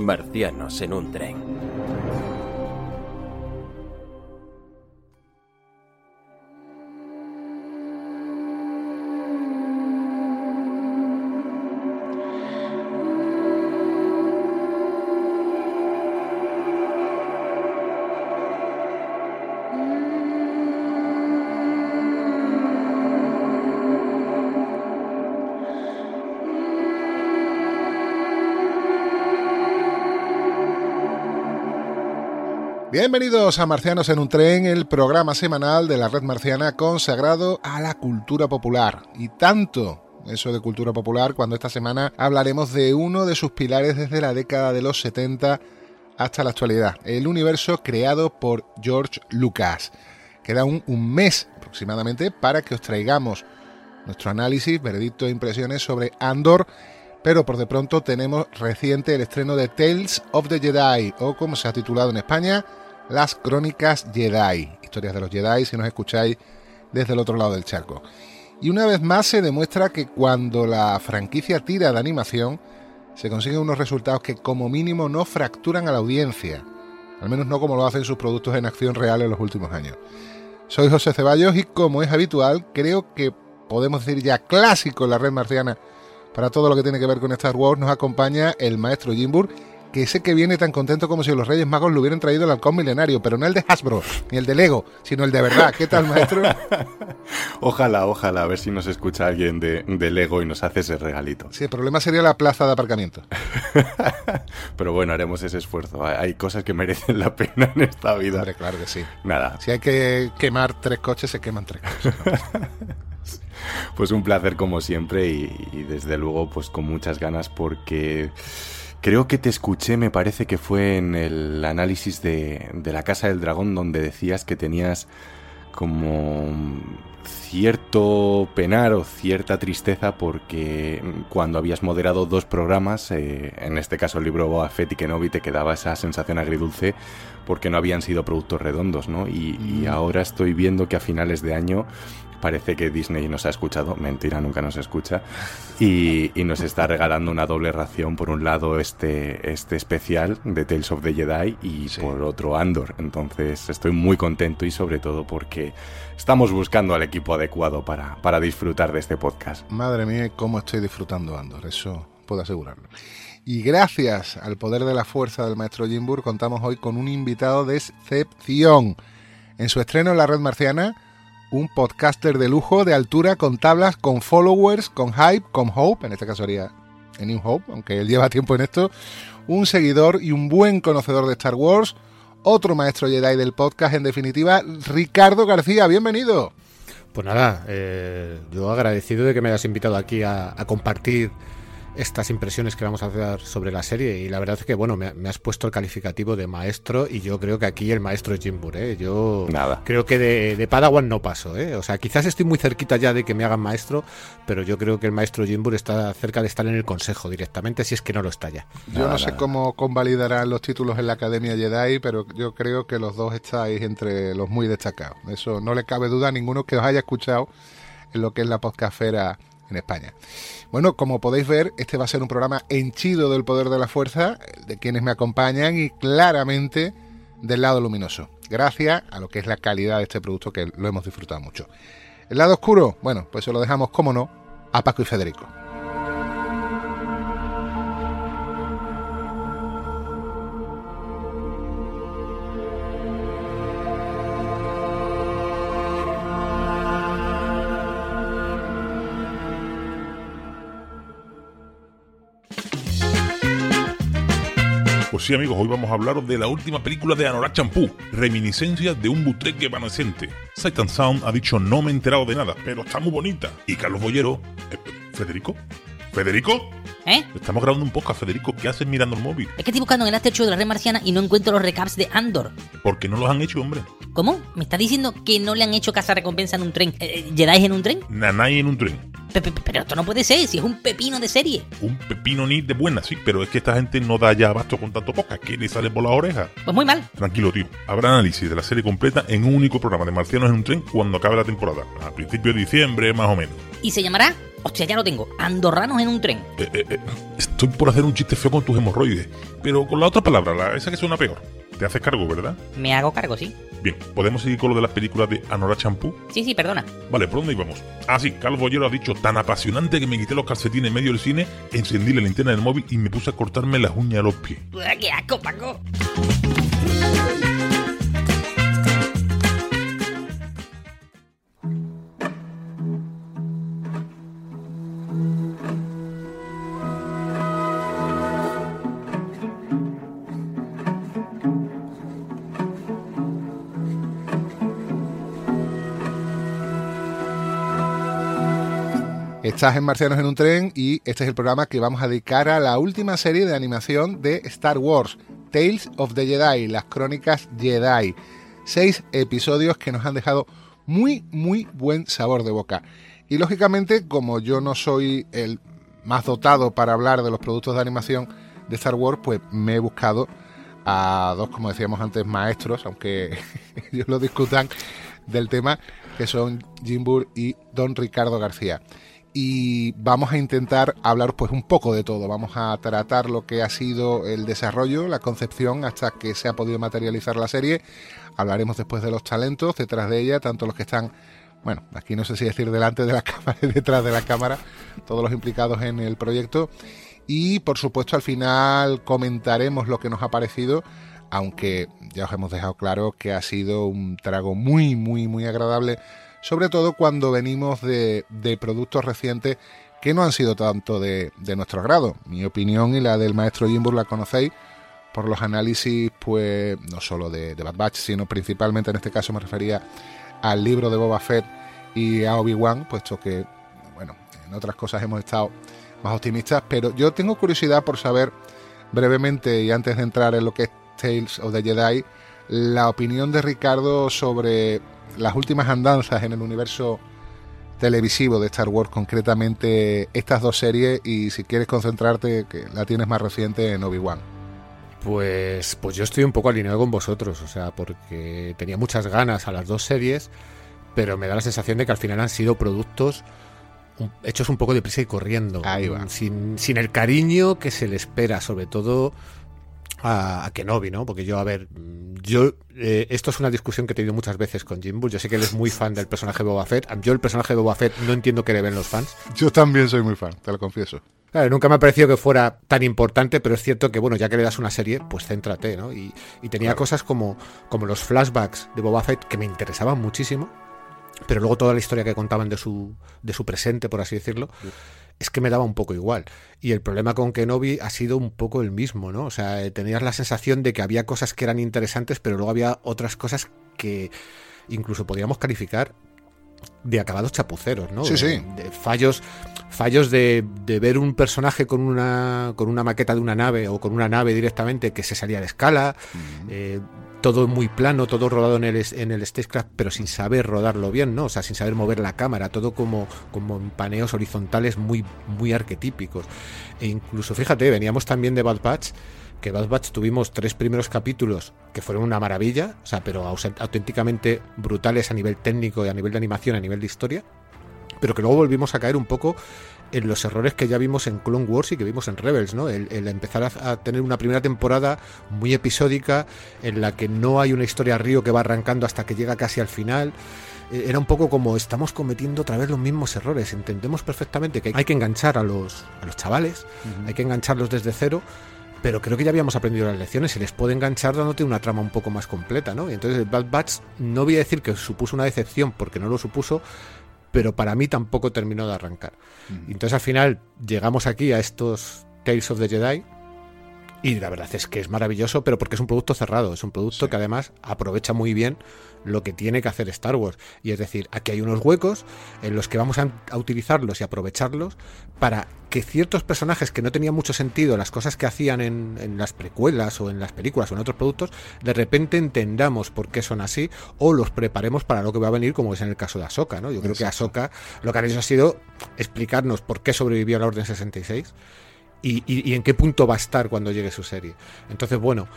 Marcianos en un tren. Bienvenidos a Marcianos en un tren, el programa semanal de la red marciana consagrado a la cultura popular. Y tanto eso de cultura popular cuando esta semana hablaremos de uno de sus pilares desde la década de los 70 hasta la actualidad, el universo creado por George Lucas. Queda un, un mes aproximadamente para que os traigamos nuestro análisis, veredicto e impresiones sobre Andor pero por de pronto tenemos reciente el estreno de Tales of the Jedi, o como se ha titulado en España, Las Crónicas Jedi, historias de los Jedi si nos escucháis desde el otro lado del charco. Y una vez más se demuestra que cuando la franquicia tira de animación, se consiguen unos resultados que como mínimo no fracturan a la audiencia, al menos no como lo hacen sus productos en acción real en los últimos años. Soy José Ceballos y como es habitual, creo que podemos decir ya clásico en la red marciana para todo lo que tiene que ver con Star Wars nos acompaña el maestro Jimbur, que sé que viene tan contento como si los Reyes Magos le hubieran traído el halcón milenario, pero no el de Hasbro, ni el de Lego, sino el de verdad. ¿Qué tal, maestro? ojalá, ojalá, a ver si nos escucha alguien de, Lego y nos hace ese regalito. Sí, el problema sería la plaza de aparcamiento. pero bueno, haremos ese esfuerzo. Hay cosas que merecen la pena en esta vida. Hombre, claro que sí. Nada. Si hay que quemar tres coches, se queman tres coches. Pues un placer como siempre y, desde luego pues con muchas ganas porque creo que te escuché, me parece que fue en el análisis de, de la Casa del Dragón donde decías que tenías como cierto penar o cierta tristeza porque cuando habías moderado dos programas, eh, en este caso el libro Boa Fett y Kenobi, te quedaba esa sensación agridulce porque no habían sido productos redondos, ¿no? Y, y mm. ahora estoy viendo que a finales de año parece que Disney nos ha escuchado, mentira, nunca nos escucha, y, nos está regalando una doble ración, por un lado este, este especial de Tales of the Jedi y por otro Andor. Entonces estoy muy contento y sobre todo porque estamos buscando al equipo adecuado para, para disfrutar de este podcast. Madre mía, cómo estoy disfrutando Andor, eso puedo asegurarlo. Y gracias al poder de la fuerza del maestro Jimbur, contamos hoy con un invitado de excepción. En su estreno en la red marciana, un podcaster de lujo, de altura, con tablas, con followers, con hype, con hope, en este caso sería en New Hope, aunque él lleva tiempo en esto, un seguidor y un buen conocedor de Star Wars, otro maestro Jedi del podcast, en definitiva, Ricardo García, bienvenido. Pues nada, eh, yo agradecido de que me hayas invitado aquí a, a compartir estas impresiones que vamos a hacer sobre la serie y la verdad es que bueno me, has puesto el calificativo de maestro y yo creo que aquí el maestro es Jimbur ¿eh? yo Nada. creo que de, Padawan no paso ¿eh? o sea quizás estoy muy cerquita ya de que me hagan maestro pero yo creo que el maestro Jimbur está cerca de estar en el consejo directamente si es que no lo está ya yo no sé cómo convalidarán los títulos en la Academia Jedi pero yo creo que los dos estáis entre los muy destacados eso no le cabe duda a ninguno que os haya escuchado en lo que es la podcastera en España. Bueno, como podéis ver, este va a ser un programa henchido del poder de la fuerza, de quienes me acompañan y claramente del lado luminoso. Gracias a lo que es la calidad de este producto que lo hemos disfrutado mucho. El lado oscuro, bueno, pues se lo dejamos, como no, a Paco y Federico. Pues sí, amigos, hoy vamos a hablar de la última película de Anurag Champú, reminiscencias de un butreque evanescente. Satan Sound ha dicho no me he enterado de nada, pero está muy bonita. Y Carlos Bollero... eh, ¿Federico? ¿Federico? ¿Eh? Estamos grabando un podcast, Federico. ¿Qué haces mirando el móvil? Es que estoy buscando en el After Show de la red marciana y no encuentro los recaps de Andor. Porque no los han hecho, hombre. ¿Cómo? ¿Me está diciendo que no le han hecho casa recompensa en un tren? Eh, eh, ¿Jedi en un tren? Nanay en un tren. Pe- pe- Pero esto no puede ser, si es un pepino de serie. Un pepino ni de buena, sí, pero es que esta gente no da ya abasto con tanto podcast que le sale por las orejas. Pues muy mal. Tranquilo, tío. Habrá análisis de la serie completa en un único programa de Marcianos en un tren cuando acabe la temporada. A principios de diciembre, más o menos. Y se llamará, hostia, ya lo tengo, Andorranos en un tren. Eh, eh, eh, estoy por hacer un chiste feo con tus hemorroides, pero con la otra palabra, la, esa que suena peor. Te haces cargo, ¿verdad? Me hago cargo, sí. Bien, ¿podemos seguir con lo de las películas de Anora Champú? Sí, sí, perdona. Vale, ¿por dónde íbamos? Ah, sí, Carlos Bollero ha dicho tan apasionante que me quité los calcetines en medio del cine, encendí la linterna del móvil y me puse a cortarme las uñas a los pies. ¡Qué asco, Paco! Estás en Marcianos en un tren y este es el programa que vamos a dedicar a la última serie de animación de Star Wars, Tales of the Jedi, las crónicas Jedi. Seis episodios que nos han dejado muy, muy buen sabor de boca. Y lógicamente, como yo no soy el más dotado para hablar de los productos de animación de Star Wars, pues me he buscado a dos, como decíamos antes, maestros, aunque ellos lo discutan del tema, que son Jim Burr y Don Ricardo García. Y vamos a intentar hablar pues un poco de todo. Vamos a tratar lo que ha sido el desarrollo, la concepción, hasta que se ha podido materializar la serie. Hablaremos después de los talentos detrás de ella, tanto los que están, bueno, aquí no sé si decir delante de la cámara y detrás de la cámara, todos los implicados en el proyecto. Y por supuesto al final comentaremos lo que nos ha parecido, aunque ya os hemos dejado claro que ha sido un trago muy, muy, muy agradable, sobre todo cuando venimos de, de productos recientes que no han sido tanto de, de, nuestro agrado. Mi opinión y la del maestro Jimbo la conocéis por los análisis, pues no solo de, Bad Batch, sino principalmente en este caso me refería al libro de Boba Fett y a Obi-Wan, puesto que, bueno, en otras cosas hemos estado más optimistas, pero yo tengo curiosidad por saber brevemente y antes de entrar en lo que es Tales of the Jedi, la opinión de Ricardo sobre las últimas andanzas en el universo televisivo de Star Wars, concretamente estas dos series, y si quieres concentrarte, que la tienes más reciente en Obi-Wan. Pues, pues yo estoy un poco alineado con vosotros, o sea, porque tenía muchas ganas a las dos series, pero me da la sensación de que al final han sido productos hechos un poco de prisa y corriendo, Sin, sin el cariño que se le espera, sobre todo a, a, Kenobi, ¿no? Porque yo, a ver, yo eh, esto es una discusión que he tenido muchas veces con Jim Bull. Yo sé que él es muy fan del personaje de Boba Fett. Yo el personaje de Boba Fett no entiendo qué le ven los fans. Yo también soy muy fan, te lo confieso. Claro, nunca me ha parecido que fuera tan importante, pero es cierto que, bueno, ya que le das una serie, pues céntrate, ¿no? Y, y tenía claro. cosas como, como los flashbacks de Boba Fett que me interesaban muchísimo, pero luego toda la historia que contaban de su, de su presente, por así decirlo, es que me daba un poco igual. Y el problema con Kenobi ha sido un poco el mismo, ¿no? O sea, eh, tenías la sensación de que había cosas que eran interesantes, pero luego había otras cosas que incluso podríamos calificar de acabados chapuceros, ¿no? Sí, sí. De, de fallos, fallos de, de, ver un personaje con una, con una maqueta de una nave o con una nave directamente que se salía de escala, uh -huh. eh, todo muy plano, todo rodado en el, en el stagecraft, pero sin saber rodarlo bien, ¿no? O sea, sin saber mover la cámara, todo como, como en paneos horizontales muy, muy arquetípicos. E incluso, fíjate, veníamos también de Bad Batch, que Bad Batch tuvimos tres primeros capítulos que fueron una maravilla, o sea, pero auténticamente brutales a nivel técnico y a nivel de animación, a nivel de historia, pero que luego volvimos a caer un poco en los errores que ya vimos en Clone Wars y que vimos en Rebels, ¿no? El, el empezar a, a, tener una primera temporada muy episódica en la que no hay una historia río que va arrancando hasta que llega casi al final. Eh, era un poco como estamos cometiendo otra vez los mismos errores. Entendemos perfectamente que hay que enganchar a los, a los chavales, uh -huh. hay que engancharlos desde cero, pero creo que ya habíamos aprendido las lecciones y les puede enganchar dándote una trama un poco más completa, ¿no? Y entonces el Bad Batch no voy a decir que supuso una decepción porque no lo supuso, pero para mí tampoco terminó de arrancar. Mm. Entonces al final llegamos aquí a estos Tales of the Jedi Y la verdad es que es maravilloso, pero porque es un producto cerrado, es un producto que además aprovecha muy bien lo que tiene que hacer Star Wars. Y es decir, aquí hay unos huecos en los que vamos a, utilizarlos y aprovecharlos para que ciertos personajes que no tenían mucho sentido, las cosas que hacían en, las precuelas o en las películas o en otros productos, de repente entendamos por qué son así o los preparemos para lo que va a venir, como es en el caso de Ahsoka. ¿no? Yo creo que Ahsoka lo que han hecho ha sido explicarnos por qué sobrevivió a la Orden 66 y, en qué punto va a estar cuando llegue su serie. Entonces, bueno,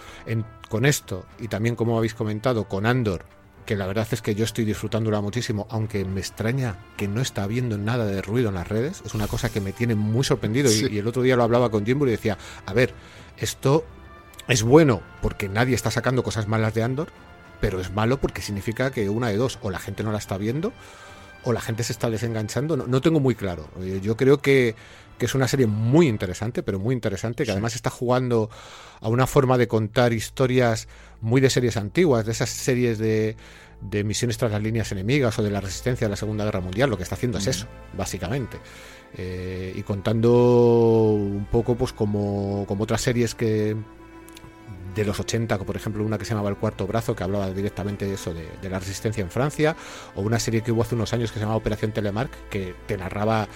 con esto y también como habéis comentado, con Andor, que la verdad es que yo estoy disfrutándola muchísimo, aunque me extraña que no está habiendo nada de ruido en las redes, es una cosa que me tiene muy sorprendido y, el otro día lo hablaba con Jimbo y decía, a ver, esto es bueno porque nadie está sacando cosas malas de Andor, pero es malo porque significa que una de dos, o la gente no la está viendo, o la gente se está desenganchando, no, no tengo muy claro. Eh, yo creo que que es una serie muy interesante, pero muy interesante, que además está jugando a una forma de contar historias muy de series antiguas, de esas series de, de misiones tras las líneas enemigas o de la resistencia de la Segunda Guerra Mundial. Lo que está haciendo es eso, básicamente. Eh, y contando un poco, pues como, como otras series que de los 80, como por ejemplo una que se llamaba El Cuarto Brazo, que hablaba directamente de eso, de, la resistencia en Francia, o una serie que hubo hace unos años que se llamaba Operación Telemark, que te narraba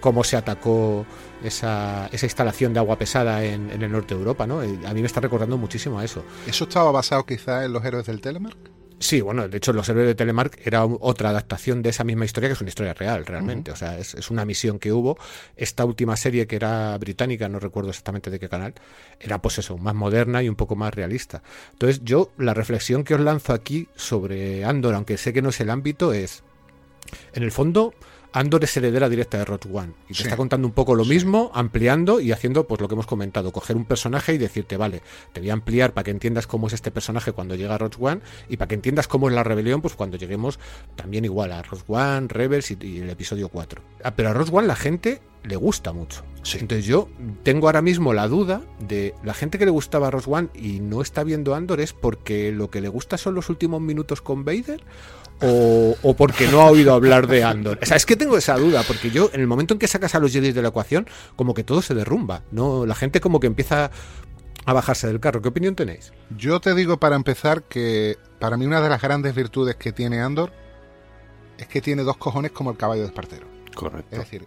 cómo se atacó esa, esa instalación de agua pesada en, el norte de Europa, ¿no? A mí me está recordando muchísimo a eso. ¿Eso estaba basado quizá en los héroes del Telemark? Sí, bueno, de hecho Los Héroes de Telemark era otra adaptación de esa misma historia que es una historia real, realmente. O sea, es, una misión que hubo. Esta última serie que era británica, no recuerdo exactamente de qué canal, era pues eso, más moderna y un poco más realista. Entonces yo, la reflexión que os lanzo aquí sobre Andor, aunque sé que no es el ámbito, es, en el fondo, Andor es heredera directa de Rogue One y te está contando un poco lo mismo, ampliando y haciendo pues lo que hemos comentado, coger un personaje y decirte, vale, te voy a ampliar para que entiendas cómo es este personaje cuando llega a Rogue One y para que entiendas cómo es la rebelión pues cuando lleguemos también igual a Rogue One, Rebels y, el episodio 4. Ah, pero a Rogue One la gente le gusta mucho. Entonces yo tengo ahora mismo la duda de la gente que le gustaba a Rogue One y no está viendo Andor es porque lo que le gusta son los últimos minutos con Vader o, porque no ha oído hablar de Andor. O sea, es que tengo esa duda, porque yo, en el momento en que sacas a los Jedi de la ecuación, como que todo se derrumba, ¿no? La gente como que empieza a bajarse del carro. ¿Qué opinión tenéis? Yo te digo para empezar que para mí una de las grandes virtudes que tiene Andor es que tiene dos cojones como el caballo de Espartero. Correcto. Es decir,